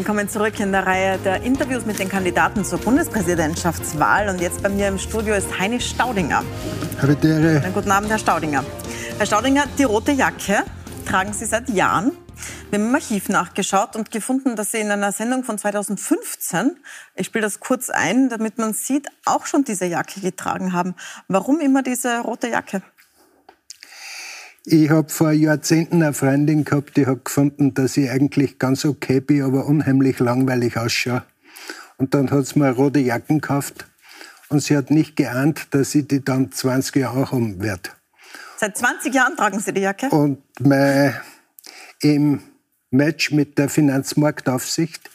Willkommen zurück in der Reihe der Interviews mit den Kandidaten zur Bundespräsidentschaftswahl. Und jetzt bei mir im Studio ist Heini Staudinger. Die Ehre. Guten Abend, Herr Staudinger. Herr Staudinger, die rote Jacke tragen Sie seit Jahren. Wir haben im Archiv nachgeschaut und gefunden, dass Sie in einer Sendung von 2015, ich spiele das kurz ein, damit man sieht, auch schon diese Jacke getragen haben. Warum immer diese rote Jacke? Ich habe vor Jahrzehnten eine Freundin gehabt, die hat gefunden, dass ich eigentlich ganz okay bin, aber unheimlich langweilig ausschaue. Und dann hat sie mir eine rote Jacken gekauft. Und sie hat nicht geahnt, dass ich die dann 20 Jahre auch haben werde. Seit 20 Jahren tragen Sie die Jacke? Und mein, im Match mit der Finanzmarktaufsicht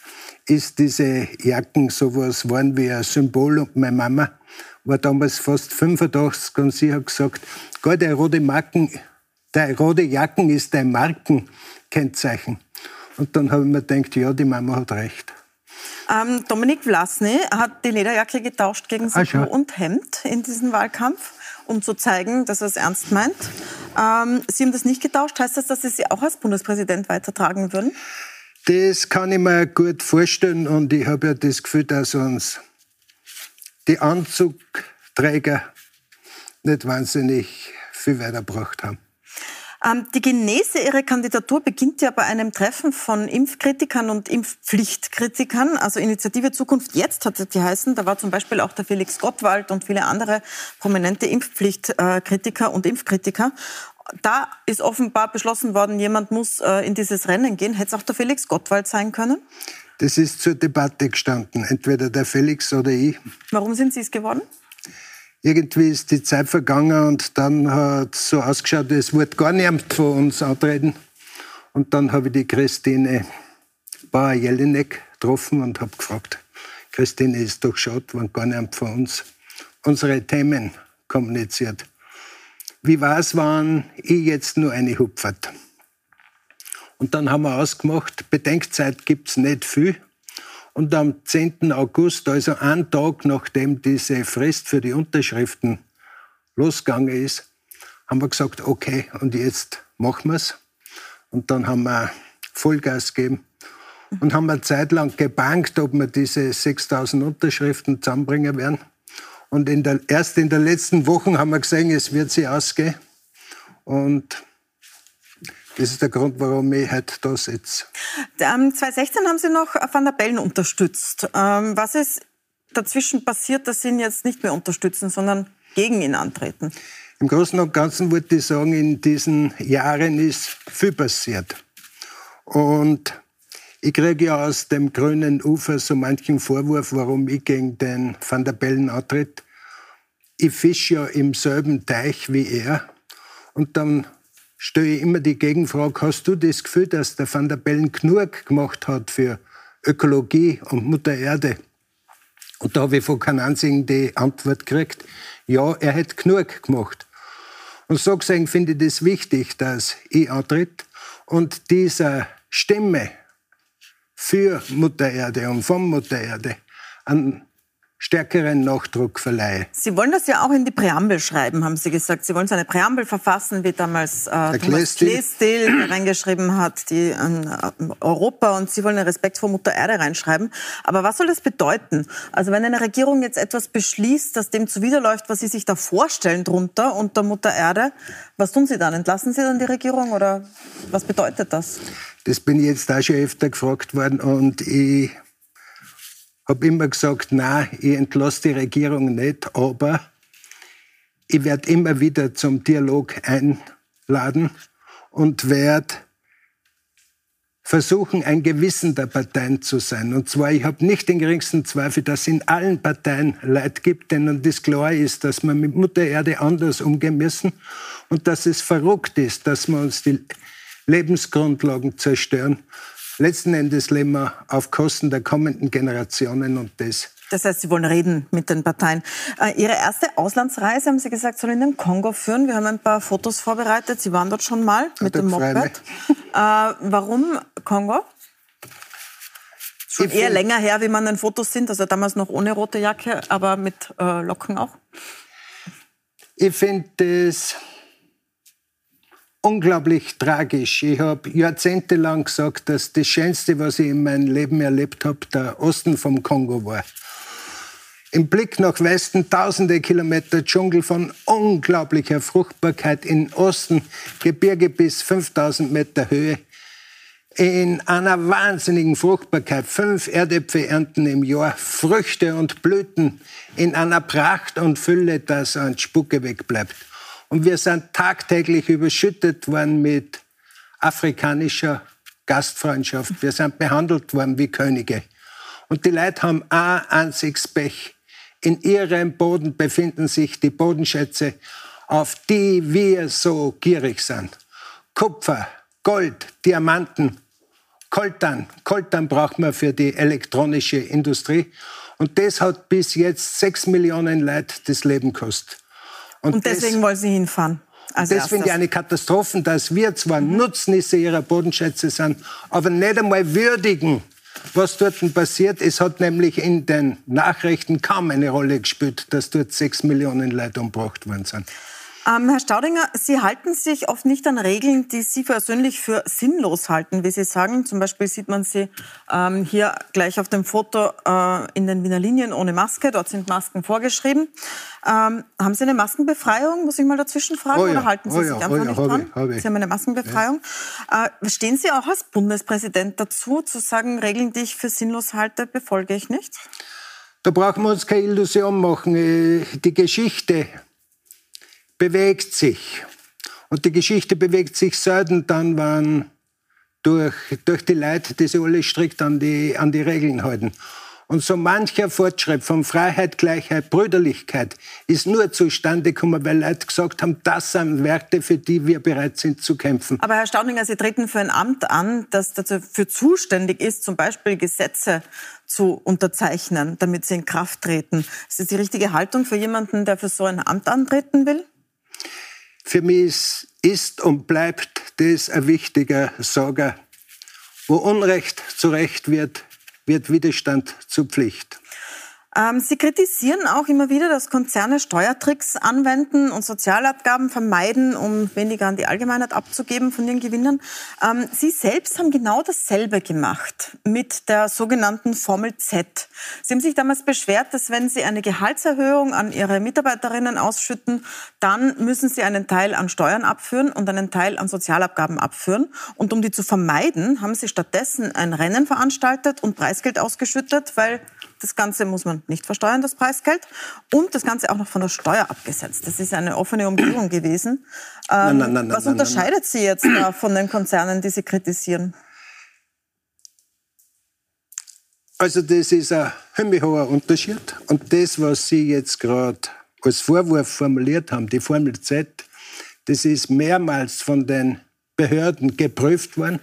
ist diese Jacken sowas waren wie ein Symbol. Und meine Mama war damals fast 85 und sie hat gesagt, Gott, der rote Marken der rote Jacken ist ein Markenkennzeichen. Und dann habe ich mir gedacht, ja, die Mama hat recht. Ähm, Dominik Vlasny hat die Lederjacke getauscht gegen Sakko ah, und Hemd in diesem Wahlkampf, um zu zeigen, dass er es ernst meint. Ähm, Sie haben das nicht getauscht. Heißt das, dass Sie sie auch als Bundespräsident weitertragen würden? Das kann ich mir gut vorstellen und ich habe ja das Gefühl, dass uns die Anzugträger nicht wahnsinnig viel weitergebracht haben. Ähm, die Genese Ihrer Kandidatur beginnt ja bei einem Treffen von Impfkritikern und Impfpflichtkritikern. Also Initiative Zukunft Jetzt hat die heißen. Da war zum Beispiel auch der Felix Gottwald und viele andere prominente Impfpflichtkritiker und Impfkritiker. Da ist offenbar beschlossen worden, jemand muss äh, in dieses Rennen gehen. Hätte es auch der Felix Gottwald sein können? Das ist zur Debatte gestanden. Entweder der Felix oder ich. Warum sind Sie es geworden? Irgendwie ist die Zeit vergangen und dann hat es so ausgeschaut, es wird gar niemand von uns antreten. Und dann habe ich die Christine Bauer-Jelinek getroffen und habe gefragt, Christine, ist doch schade, wenn gar niemand von uns unsere Themen kommuniziert. Wie war es, wenn ich jetzt nur eine hupfert? Und dann haben wir ausgemacht, Bedenkzeit gibt es nicht viel. Und am 10. August, also einen Tag nachdem diese Frist für die Unterschriften losgegangen ist, haben wir gesagt, okay, und jetzt machen wir es. Und dann haben wir Vollgas gegeben und haben eine Zeit lang gebankt, ob wir diese 6000 Unterschriften zusammenbringen werden. Und in der, erst in den letzten Wochen haben wir gesehen, es wird sie ausgehen. Und das ist der Grund, warum ich heute da sitze. 2016 haben Sie noch Van der Bellen unterstützt. Ähm, was ist dazwischen passiert, dass Sie ihn jetzt nicht mehr unterstützen, sondern gegen ihn antreten? Im Großen und Ganzen würde ich sagen, in diesen Jahren ist viel passiert. Und ich kriege ja aus dem grünen Ufer so manchen Vorwurf, warum ich gegen den Van der Bellen antritt. Ich fische ja im selben Teich wie er. Und dann stelle ich immer die Gegenfrage, hast du das Gefühl, dass der Van der Bellen genug gemacht hat für Ökologie und Mutter Erde? Und da habe ich von keinem einzigen die Antwort gekriegt, ja, er hat genug gemacht. Und so gesehen finde ich das wichtig, dass ich antritt und dieser Stimme für Mutter Erde und von Mutter Erde an stärkeren Nachdruck verleihe. Sie wollen das ja auch in die Präambel schreiben, haben Sie gesagt. Sie wollen so eine Präambel verfassen, wie damals äh, Thomas Kleestil reingeschrieben hat, die äh, Europa und Sie wollen einen Respekt vor Mutter Erde reinschreiben. Aber was soll das bedeuten? Also wenn eine Regierung jetzt etwas beschließt, das dem zuwiderläuft, was Sie sich da vorstellen drunter unter Mutter Erde, was tun Sie dann? Entlassen Sie dann die Regierung oder was bedeutet das? Das bin ich jetzt auch schon öfter gefragt worden und ich habe immer gesagt, na, ich entlasse die Regierung nicht, aber ich werde immer wieder zum Dialog einladen und werde versuchen, ein Gewissen der Parteien zu sein. Und zwar, ich habe nicht den geringsten Zweifel, dass es in allen Parteien Leid gibt, denen das klar ist, dass wir mit Mutter Erde anders umgehen müssen und dass es verrückt ist, dass wir uns die Lebensgrundlagen zerstören letzten Endes leben wir auf Kosten der kommenden Generationen und das. Das heißt, Sie wollen reden mit den Parteien. Äh, Ihre erste Auslandsreise, haben Sie gesagt, soll in den Kongo führen. Wir haben ein paar Fotos vorbereitet. Sie waren dort schon mal mit dem Moped. Äh, warum Kongo? Schon eher länger her, wie man in Fotos sind. Also damals noch ohne rote Jacke, aber mit äh, Locken auch. Ich finde das unglaublich tragisch. Ich habe jahrzehntelang gesagt, dass das Schönste, was ich in meinem Leben erlebt habe, der Osten vom Kongo war. Im Blick nach Westen tausende Kilometer Dschungel von unglaublicher Fruchtbarkeit in Osten, Gebirge bis 5000 Meter Höhe. In einer wahnsinnigen Fruchtbarkeit, fünf Erdäpfelernten im Jahr, Früchte und Blüten in einer Pracht und Fülle, dass ein Spucke wegbleibt. Und wir sind tagtäglich überschüttet worden mit afrikanischer Gastfreundschaft. Wir sind behandelt worden wie Könige. Und die Leute haben ein einziges Pech. In ihrem Boden befinden sich die Bodenschätze, auf die wir so gierig sind. Kupfer, Gold, Diamanten, Koltern. Koltern braucht man für die elektronische Industrie. Und das hat bis jetzt sechs Millionen Leute das Leben gekostet. Und, und deswegen das, wollen Sie hinfahren. das finde ich eine Katastrophe, dass wir zwar Nutznießer ihrer Bodenschätze sind, aber nicht einmal würdigen, was dort passiert. Es hat nämlich in den Nachrichten kaum eine Rolle gespielt, dass dort sechs Millionen Leute umgebracht worden sind. Ähm, Herr Staudinger, Sie halten sich oft nicht an Regeln, die Sie persönlich für sinnlos halten, wie Sie sagen. Zum Beispiel sieht man Sie ähm, hier gleich auf dem Foto äh, in den Wiener Linien ohne Maske. Dort sind Masken vorgeschrieben. Ähm, haben Sie eine Maskenbefreiung, muss ich mal dazwischen fragen, oh ja, oder halten Sie oh ja, sich einfach oh ja, nicht dran? Ich, Sie haben eine Maskenbefreiung. Äh, stehen Sie auch als Bundespräsident dazu, zu sagen, Regeln, die ich für sinnlos halte, befolge ich nicht? Da brauchen wir uns keine Illusion machen. Äh, die Geschichte bewegt sich. Und die Geschichte bewegt sich selten dann, wenn durch, durch die Leute, die sich alle strikt an die, an die Regeln halten. Und so mancher Fortschritt von Freiheit, Gleichheit, Brüderlichkeit ist nur zustande gekommen, weil Leute gesagt haben, das sind Werte, für die wir bereit sind zu kämpfen. Aber Herr Staudinger, Sie treten für ein Amt an, das dafür zuständig ist, zum Beispiel Gesetze zu unterzeichnen, damit sie in Kraft treten. Ist das die richtige Haltung für jemanden, der für so ein Amt antreten will? Für mich ist und bleibt das ein wichtiger Sorger. Wo Unrecht zu Recht wird, wird Widerstand zur Pflicht. Ähm, Sie kritisieren auch immer wieder, dass Konzerne Steuertricks anwenden und Sozialabgaben vermeiden, um weniger an die Allgemeinheit abzugeben von ihren Gewinnern. Ähm, Sie selbst haben genau dasselbe gemacht mit der sogenannten Formel Z. Sie haben sich damals beschwert, dass wenn Sie eine Gehaltserhöhung an Ihre Mitarbeiterinnen ausschütten, dann müssen Sie einen Teil an Steuern abführen und einen Teil an Sozialabgaben abführen. Und um die zu vermeiden, haben Sie stattdessen ein Rennen veranstaltet und Preisgeld ausgeschüttet, weil das Ganze muss man nicht versteuern, das Preisgeld. Und das Ganze auch noch von der Steuer abgesetzt. Das ist eine offene Umgebung gewesen. Ähm, nein, nein, nein, was unterscheidet Sie jetzt da von den Konzernen, die Sie kritisieren? Also das ist ein himmelhoher Unterschied. Und das, was Sie jetzt gerade als Vorwurf formuliert haben, die Formel Z, das ist mehrmals von den Behörden geprüft worden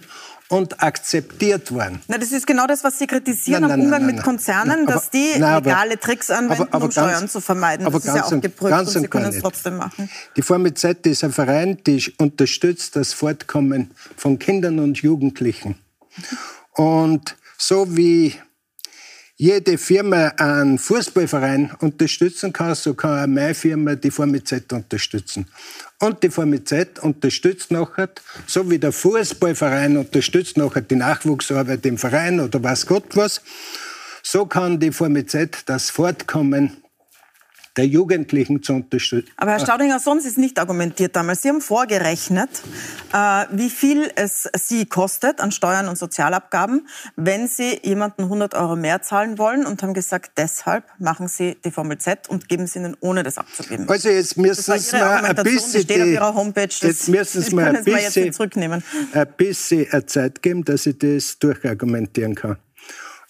und akzeptiert worden. Na, das ist genau das, was Sie kritisieren nein, nein, am Umgang nein, mit Konzernen, dass die legale Tricks anwenden, aber, aber um ganz, Steuern zu vermeiden. Aber das ist ja auch geprüft und Sie können es trotzdem machen. Die Formel Z ist ein Verein, der unterstützt das Fortkommen von Kindern und Jugendlichen. Und so wie jede Firma einen Fußballverein unterstützen kann, so kann auch meine Firma die Formel Z unterstützen. Und die Formel Z unterstützt nachher, so wie der Fußballverein unterstützt nachher die Nachwuchsarbeit im Verein oder was Gott was, so kann die Formel Z das Fortkommen der Jugendlichen zu unterstützen. Aber Herr Staudinger, so haben Sie es nicht argumentiert damals. Sie haben vorgerechnet, äh, wie viel es Sie kostet an Steuern und Sozialabgaben, wenn Sie jemanden 100 Euro mehr zahlen wollen und haben gesagt, deshalb machen Sie die Formel Z und geben Sie ihnen, ohne das abzugeben. Also jetzt müssen Sie mal ein bisschen... Die steht auf Ihrer Homepage. Das jetzt müssen Sie mal ein bisschen, zurücknehmen. ein bisschen Zeit geben, dass ich das durchargumentieren kann.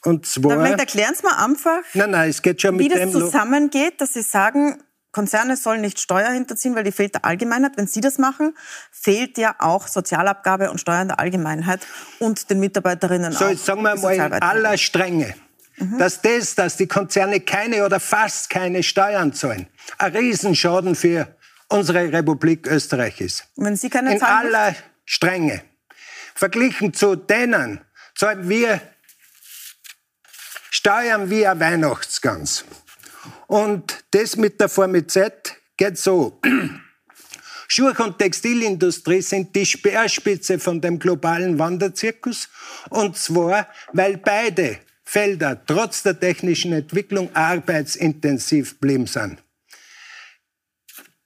Und zwar. Dann erklären Sie mal einfach, nein, nein, es geht schon wie das zusammengeht, dass Sie sagen, Konzerne sollen nicht Steuer hinterziehen, weil die fehlt der Allgemeinheit. Wenn Sie das machen, fehlt ja auch Sozialabgabe und Steuern der Allgemeinheit und den Mitarbeiterinnen so, auch. So, jetzt sagen wir mal in aller Strenge, mhm. dass das, dass die Konzerne keine oder fast keine Steuern zahlen, ein Riesenschaden für unsere Republik Österreich ist. Wenn Sie keine in aller Strenge. Verglichen zu denen zahlen wir steuern wie ein Weihnachtsgans. Und das mit der Formel Z geht so. Schuh- und Textilindustrie sind die Speerspitze von dem globalen Wanderzirkus. Und zwar, weil beide Felder trotz der technischen Entwicklung arbeitsintensiv blieben sind.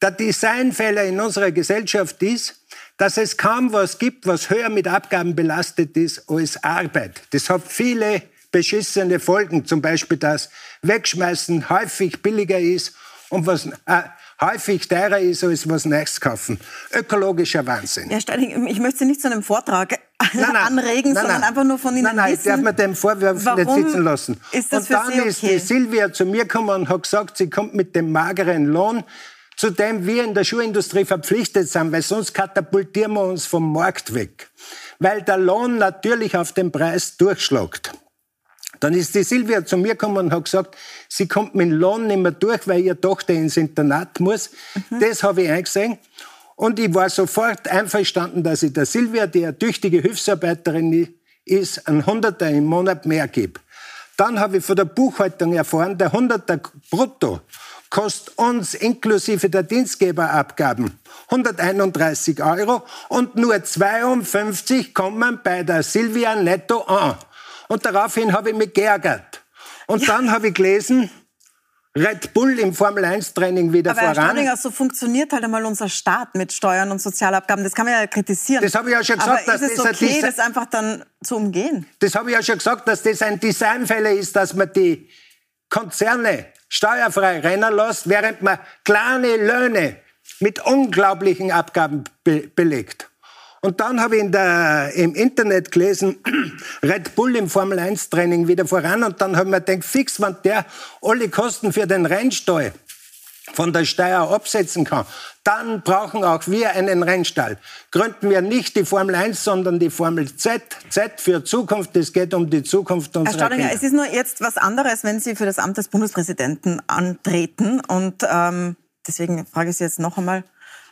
Der Designfehler in unserer Gesellschaft ist, dass es kaum was gibt, was höher mit Abgaben belastet ist als Arbeit. Das hat viele beschissene Folgen, zum Beispiel, dass Wegschmeißen häufig billiger ist und was äh, häufig teurer ist, als was Neues kaufen. Ökologischer Wahnsinn. Ja, Steiling, ich möchte Sie nicht zu einem Vortrag nein, nein, anregen, nein, sondern einfach nur von Ihnen nein, nein, wissen. Nein, ich darf mir dem Vorwurf nicht sitzen lassen. Ist das und dann Sie okay? ist die Silvia zu mir gekommen und hat gesagt, sie kommt mit dem mageren Lohn zu dem wir in der Schuhindustrie verpflichtet sind, weil sonst katapultieren wir uns vom Markt weg. Weil der Lohn natürlich auf den Preis durchschlagt. Dann ist die Silvia zu mir gekommen und hat gesagt, sie kommt mit dem Lohn nicht mehr durch, weil ihre Tochter ins Internat muss. Mhm. Das habe ich eingesehen. Und ich war sofort einverstanden, dass ich der Silvia, die eine tüchtige Hilfsarbeiterin ist, einen Hunderter im Monat mehr gebe. Dann habe ich von der Buchhaltung erfahren, der Hunderter brutto kostet uns inklusive der Dienstgeberabgaben 131 Euro und nur 52 kommen bei der Silvia netto an. Und daraufhin habe ich mich geärgert. Und ja. dann habe ich gelesen, Red Bull im Formel-1-Training wieder Aber voran. Aber so funktioniert halt einmal unser Staat mit Steuern und Sozialabgaben. Das kann man ja kritisieren. Das habe ich ja schon gesagt. Aber ist es okay, das einfach dann zu umgehen? Das habe ich ja schon gesagt, dass das ein Designfehler ist, dass man die Konzerne steuerfrei rennen lässt, während man kleine Löhne mit unglaublichen Abgaben be belegt. Und dann habe ich in der, im Internet gelesen, Red Bull im Formel 1 Training wieder voran. Und dann habe ich mir gedacht, fix, wenn der alle Kosten für den Rennstall von der Steuer absetzen kann, dann brauchen auch wir einen Rennstall. Gründen wir nicht die Formel 1, sondern die Formel Z. Z für Zukunft. Es geht um die Zukunft unserer Herr Staudinger, es ist nur jetzt was anderes, wenn Sie für das Amt des Bundespräsidenten antreten. Und ähm, deswegen frage ich Sie jetzt noch einmal,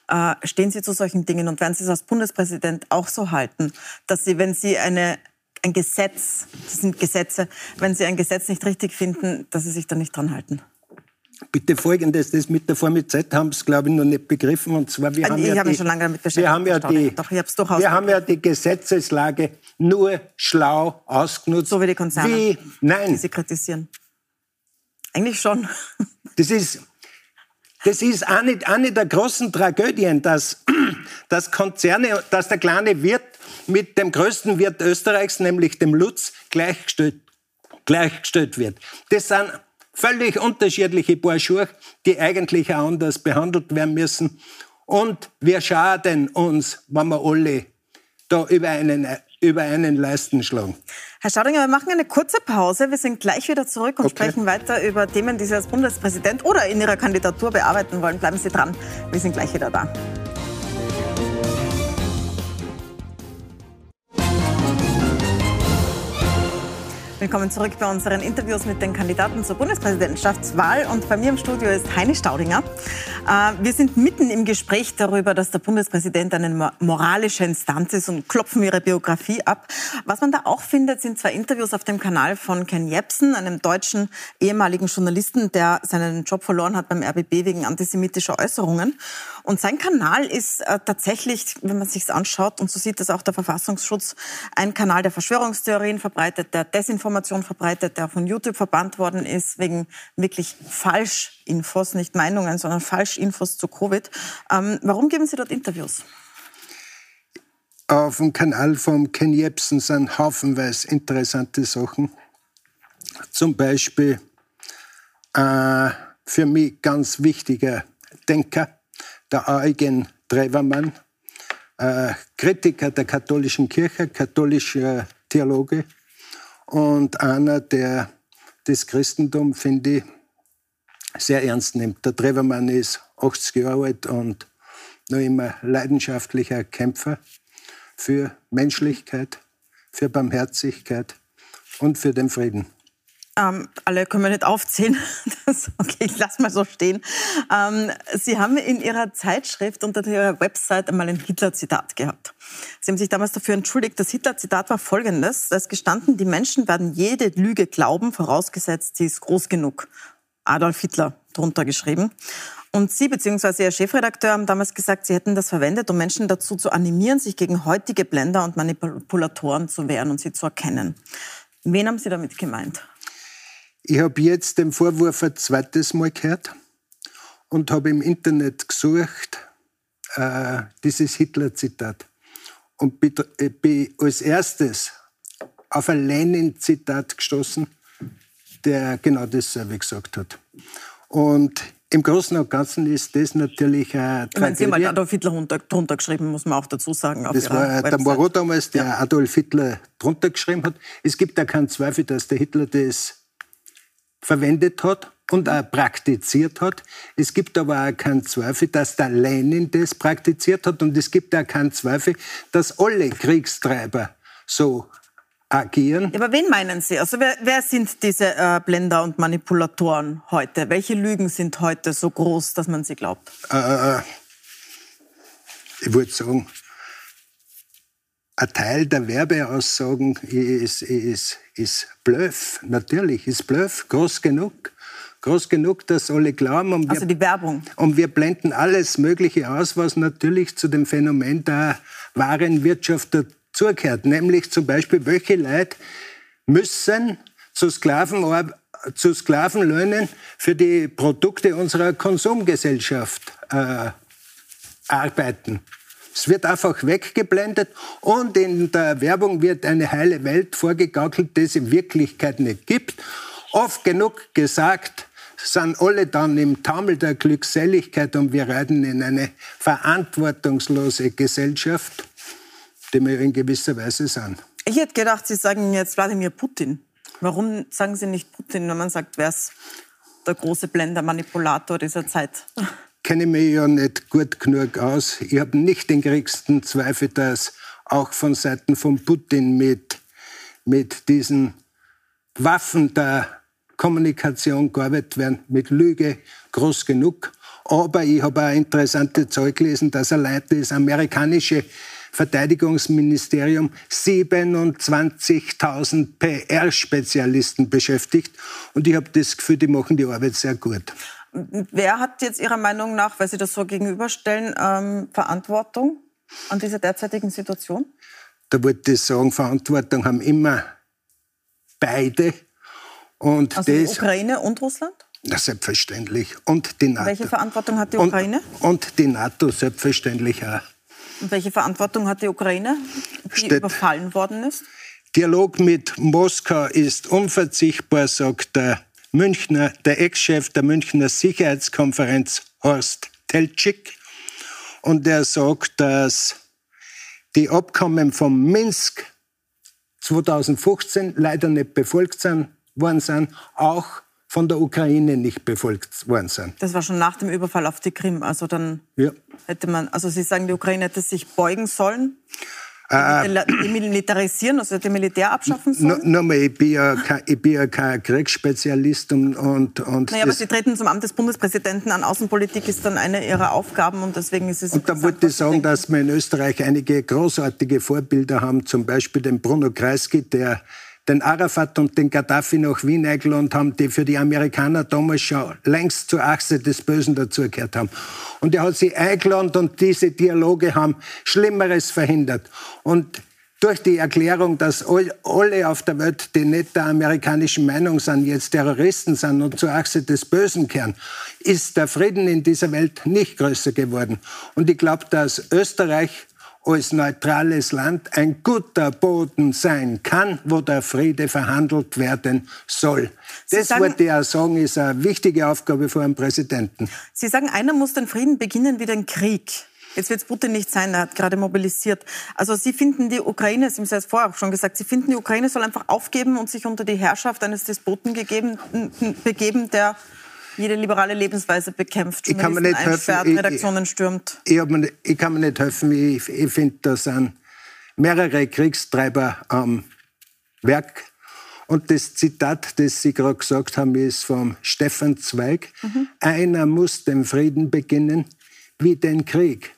äh, stehen Sie zu solchen Dingen und werden Sie es als Bundespräsident auch so halten, dass Sie, wenn Sie eine ein Gesetz, das sind Gesetze, wenn Sie ein Gesetz nicht richtig finden, dass Sie sich da nicht dran halten? Bitte folgendes, das mit der Formel Z haben Sie, glaube ich, noch nicht begriffen. Und zwar, wir also haben ich ja habe mich schon lange damit beschäftigt. Wir haben ja die, Doch, ich durchaus wir haben ja die Gesetzeslage nur schlau ausgenutzt. So wie die Konzerne, wie, nein. die Sie kritisieren. Eigentlich schon. Das ist, das ist eine, eine der großen Tragödien, dass, dass Konzerne, dass der kleine Wirt mit dem größten Wirt Österreichs, nämlich dem Lutz, gleichgestellt, gleichgestellt wird. Das sind völlig unterschiedliche Schuhe, die eigentlich auch anders behandelt werden müssen. Und wir schaden uns, wenn wir alle da über einen, über einen Leisten schlagen. Herr Staudinger, wir machen eine kurze Pause. Wir sind gleich wieder zurück und okay. sprechen weiter über Themen, die Sie als Bundespräsident oder in Ihrer Kandidatur bearbeiten wollen. Bleiben Sie dran. Wir sind gleich wieder da. Willkommen zurück bei unseren Interviews mit den Kandidaten zur Bundespräsidentschaftswahl. Und bei mir im Studio ist Heini Staudinger. Äh, wir sind mitten im Gespräch darüber, dass der Bundespräsident eine moralische Instanz ist und klopfen ihre Biografie ab. Was man da auch findet, sind zwei Interviews auf dem Kanal von Ken Jebsen, einem deutschen ehemaligen Journalisten, der seinen Job verloren hat beim RBB wegen antisemitischer Äußerungen. Und sein Kanal ist äh, tatsächlich, wenn man sich anschaut, und so sieht das auch der Verfassungsschutz, ein Kanal, der Verschwörungstheorien verbreitet, der Desinformation verbreitet, der von YouTube verbannt worden ist, wegen wirklich Falschinfos, nicht Meinungen, sondern Falschinfos zu Covid. Ähm, warum geben Sie dort Interviews? Auf dem Kanal von Ken Jebsen sind haufenweise interessante Sachen. Zum Beispiel äh, für mich ganz wichtiger Denker, der Eugen Trevermann, äh, Kritiker der katholischen Kirche, katholischer Theologe, und einer, der das Christentum, finde ich, sehr ernst nimmt. Der Trevermann ist 80 Jahre alt und noch immer leidenschaftlicher Kämpfer für Menschlichkeit, für Barmherzigkeit und für den Frieden. Ähm, alle können wir nicht aufzählen. Das, okay, ich lasse mal so stehen. Ähm, Sie haben in Ihrer Zeitschrift unter Ihrer Website einmal ein Hitler-Zitat gehabt. Sie haben sich damals dafür entschuldigt. Das Hitler-Zitat war folgendes. Da ist gestanden, die Menschen werden jede Lüge glauben, vorausgesetzt, sie ist groß genug. Adolf Hitler drunter geschrieben. Und Sie bzw. Ihr Chefredakteur haben damals gesagt, Sie hätten das verwendet, um Menschen dazu zu animieren, sich gegen heutige Blender und Manipulatoren zu wehren und sie zu erkennen. Wen haben Sie damit gemeint? Ich habe jetzt den Vorwurf ein zweites Mal gehört und habe im Internet gesucht, äh, dieses Hitler-Zitat. Und bin äh, als erstes auf ein Lenin-Zitat gestoßen, der genau dasselbe gesagt hat. Und im Großen und Ganzen ist das natürlich ein Ich meine, Sie haben halt Adolf Hitler drunter geschrieben, muss man auch dazu sagen. das war der Moreau damals, der ja. Adolf Hitler drunter geschrieben hat. Es gibt da keinen Zweifel, dass der Hitler das verwendet hat und auch praktiziert hat. Es gibt aber auch keinen Zweifel, dass der Lenin das praktiziert hat und es gibt auch keinen Zweifel, dass alle Kriegstreiber so agieren. Aber wen meinen Sie? Also wer, wer sind diese äh, Blender und Manipulatoren heute? Welche Lügen sind heute so groß, dass man sie glaubt? Äh, ich würde sagen, ein Teil der Werbeaussagen ist, ist, ist Bluff, natürlich, ist Bluff, groß genug. Groß genug, dass alle glauben. Und wir, also die Werbung. Und wir blenden alles Mögliche aus, was natürlich zu dem Phänomen der wahren Wirtschaft zugehört. Nämlich zum Beispiel, welche Leute müssen zu, Sklaven, zu Sklavenlöhnen für die Produkte unserer Konsumgesellschaft äh, arbeiten. Es wird einfach weggeblendet und in der Werbung wird eine heile Welt vorgegaukelt, die es in Wirklichkeit nicht gibt. Oft genug gesagt, sind alle dann im Taumel der Glückseligkeit und wir reiten in eine verantwortungslose Gesellschaft die wir in gewisser Weise sind. Ich hätte gedacht, Sie sagen jetzt Wladimir Putin. Warum sagen Sie nicht Putin, wenn man sagt, wer ist der große Blender-Manipulator dieser Zeit? Kenne mich ja nicht gut genug aus. Ich habe nicht den geringsten Zweifel, dass auch von Seiten von Putin mit, mit diesen Waffen der Kommunikation gearbeitet werden, mit Lüge groß genug. Aber ich habe auch interessante Zeug gelesen, dass allein das amerikanische Verteidigungsministerium 27.000 PR-Spezialisten beschäftigt. Und ich habe das Gefühl, die machen die Arbeit sehr gut. Wer hat jetzt Ihrer Meinung nach, weil Sie das so gegenüberstellen, ähm, Verantwortung an dieser derzeitigen Situation? Da wollte ich sagen, Verantwortung haben immer beide. Und also das, die Ukraine und Russland? Na, selbstverständlich. Und die NATO. Welche Verantwortung hat die Ukraine? Und, und die NATO selbstverständlich auch. Und welche Verantwortung hat die Ukraine, die Steht, überfallen worden ist? Dialog mit Moskau ist unverzichtbar, sagt der Münchner, der Ex-Chef der Münchner Sicherheitskonferenz Horst Teltschik. Und er sagt, dass die Abkommen von Minsk 2015 leider nicht befolgt sind, worden sind, auch von der Ukraine nicht befolgt worden sind. Das war schon nach dem Überfall auf die Krim. Also dann ja. hätte man, also Sie sagen, die Ukraine hätte sich beugen sollen? Äh, demilitarisieren, also dem Militär abschaffen sollen? Nochmal, ich bin ja kein, ich bin ja kein Kriegsspezialist und, und, und naja, aber Sie treten zum Amt des Bundespräsidenten an. Außenpolitik ist dann eine Ihrer Aufgaben und deswegen ist es. Und da wollte ich sagen, dass wir in Österreich einige großartige Vorbilder haben, zum Beispiel den Bruno Kreisky, der den Arafat und den Gaddafi nach Wien eingeladen haben, die für die Amerikaner damals schon längst zur Achse des Bösen dazugehört haben. Und er hat sie eingeladen und diese Dialoge haben Schlimmeres verhindert. Und durch die Erklärung, dass alle auf der Welt, die nicht der amerikanischen Meinung sind, jetzt Terroristen sind und zur Achse des Bösen kehren, ist der Frieden in dieser Welt nicht größer geworden. Und ich glaube, dass Österreich als neutrales Land ein guter Boden sein kann, wo der Friede verhandelt werden soll. Sie das sagen, wollte ich auch sagen, ist eine wichtige Aufgabe für einen Präsidenten. Sie sagen, einer muss den Frieden beginnen wie den Krieg. Jetzt wird es Putin nicht sein, er hat gerade mobilisiert. Also Sie finden die Ukraine, Sie haben es ja vorher auch schon gesagt, Sie finden die Ukraine soll einfach aufgeben und sich unter die Herrschaft eines Despoten gegeben, begeben, der jede liberale Lebensweise bekämpft, ich kann mir nicht helfen. Redaktionen stürmt. Ich, ich, ich, kann mir nicht helfen. Ich, ich finde, da sind mehrere Kriegstreiber am Werk. Und das Zitat, das Sie gerade gesagt haben, ist vom Stefan Zweig. Mhm. Einer muss den Frieden beginnen wie den Krieg.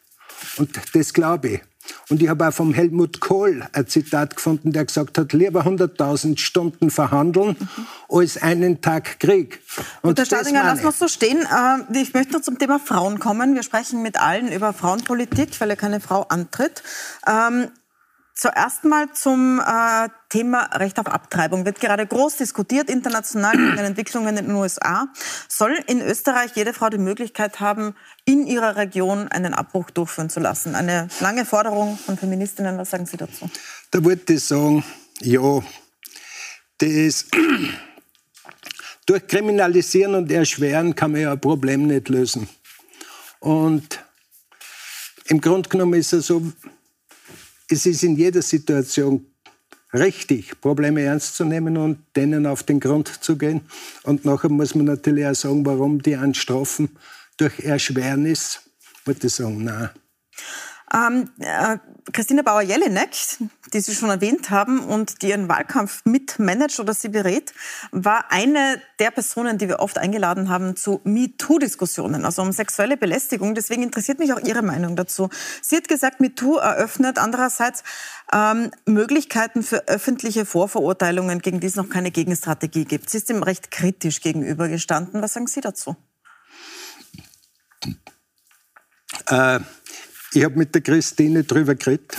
Und das glaube ich. Und ich habe auch vom Helmut Kohl ein Zitat gefunden, der gesagt hat, lieber 100.000 Stunden verhandeln mhm. als einen Tag Krieg. Und, Und Herr Stadinger, lassen wir so stehen. Äh, ich möchte noch zum Thema Frauen kommen. Wir sprechen mit allen über Frauenpolitik, weil ja keine Frau antritt. Zuerst mal zum äh, Thema Recht auf Abtreibung. Wird gerade groß diskutiert international in den Entwicklungen in den USA. Soll in Österreich jede Frau die Möglichkeit haben, in ihrer Region einen Abbruch durchführen zu lassen? Eine lange Forderung von Feministinnen. Was sagen Sie dazu? Da würde ich sagen, ja, das durch Kriminalisieren und Erschweren kann man ja ein Problem nicht lösen. Und im Grunde genommen ist es so, es ist in jeder Situation richtig, Probleme ernst zu nehmen und denen auf den Grund zu gehen. Und nachher muss man natürlich auch sagen, warum die einen strafen durch Erschwernis. Würde ich sagen, nein. Ähm, äh, Christine Bauer-Jelinek, die Sie schon erwähnt haben und die Ihren Wahlkampf mitmanagt oder Sie berät, war eine der Personen, die wir oft eingeladen haben zu MeToo-Diskussionen, also um sexuelle Belästigung. Deswegen interessiert mich auch Ihre Meinung dazu. Sie hat gesagt, MeToo eröffnet andererseits ähm, Möglichkeiten für öffentliche Vorverurteilungen, gegen die es noch keine Gegenstrategie gibt. Sie ist dem recht kritisch gegenübergestanden. Was sagen Sie dazu? Äh, ich habe mit der Christine drüber geredet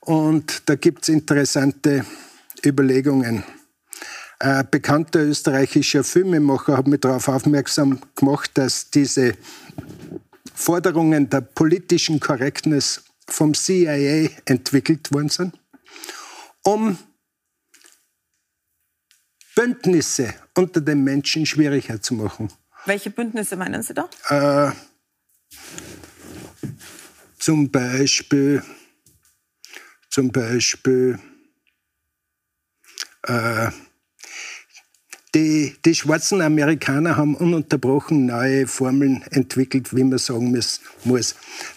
und da gibt es interessante Überlegungen. Ein bekannter österreichischer Filmemacher hat mich darauf aufmerksam gemacht, dass diese Forderungen der politischen Korrektness vom CIA entwickelt worden sind, um Bündnisse unter den Menschen schwieriger zu machen. Welche Bündnisse meinen Sie da? Äh, zum Beispiel, zum Beispiel äh, die, die schwarzen Amerikaner haben ununterbrochen neue Formeln entwickelt, wie man sagen muss.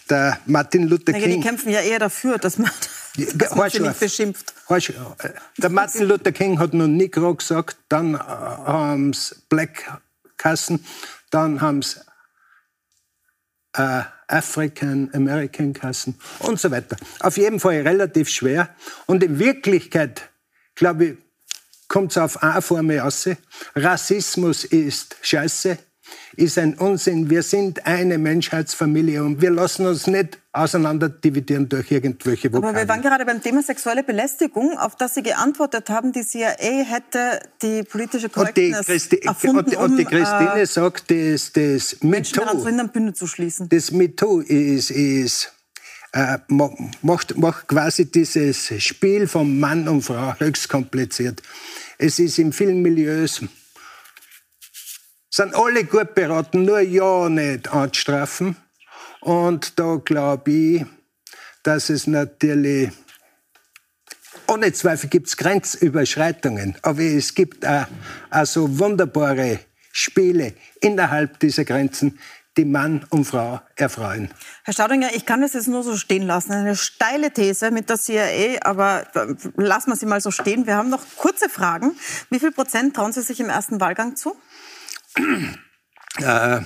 Der Martin Luther King. Die kämpfen ja eher dafür, dass man, dass man sie nicht beschimpft. Der Martin Luther King hat noch Negro gesagt, dann äh, haben sie Black Kassen, dann haben sie äh, African American Kassen und so weiter. Auf jeden Fall relativ schwer. Und in Wirklichkeit, glaube ich, kommt es auf eine Formel aus. Rassismus ist Scheiße ist ein Unsinn. Wir sind eine Menschheitsfamilie und wir lassen uns nicht auseinander dividieren durch irgendwelche Vokale. Aber wir waren gerade beim Thema sexuelle Belästigung, auf das Sie geantwortet haben, die CIA hätte die politische Korrektness und die Christi erfunden, und die, und die Christine äh, sagt, das, das MeToo, das MeToo ist, ist äh, macht, macht quasi dieses Spiel von Mann und Frau höchst kompliziert. Es ist in vielen Milieus sind alle gut beraten, nur ja nicht anzustrafen. Und da glaube ich, dass es natürlich, ohne Zweifel gibt es Grenzüberschreitungen, aber es gibt auch, auch so wunderbare Spiele innerhalb dieser Grenzen, die Mann und Frau erfreuen. Herr Staudinger, ich kann das jetzt nur so stehen lassen. Eine steile These mit der CIA, aber lassen wir sie mal so stehen. Wir haben noch kurze Fragen. Wie viel Prozent trauen Sie sich im ersten Wahlgang zu? Äh,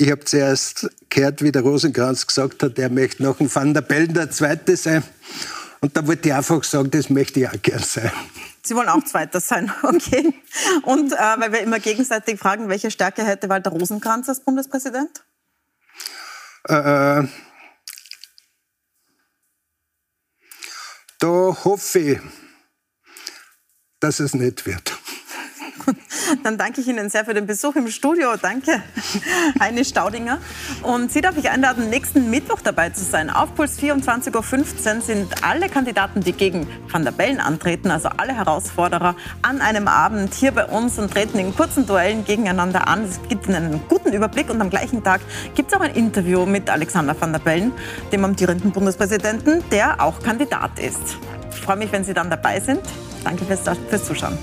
ich habe zuerst gehört, wie der Rosenkranz gesagt hat, er möchte noch ein Van der Bellen der Zweite sein. Und da wollte ich einfach sagen, das möchte ich auch gern sein. Sie wollen auch Zweiter sein, okay. Und äh, weil wir immer gegenseitig fragen, welche Stärke hätte Walter Rosenkranz als Bundespräsident? Äh, da hoffe ich, dass es nicht wird. Dann danke ich Ihnen sehr für den Besuch im Studio. Danke, Heine Staudinger. Und Sie darf ich einladen, nächsten Mittwoch dabei zu sein. Auf Puls 24.15 Uhr sind alle Kandidaten, die gegen Van der Bellen antreten, also alle Herausforderer, an einem Abend hier bei uns und treten in kurzen Duellen gegeneinander an. Es gibt einen guten Überblick und am gleichen Tag gibt es auch ein Interview mit Alexander Van der Bellen, dem amtierenden Bundespräsidenten, der auch Kandidat ist. Ich freue mich, wenn Sie dann dabei sind. Danke fürs, fürs Zuschauen.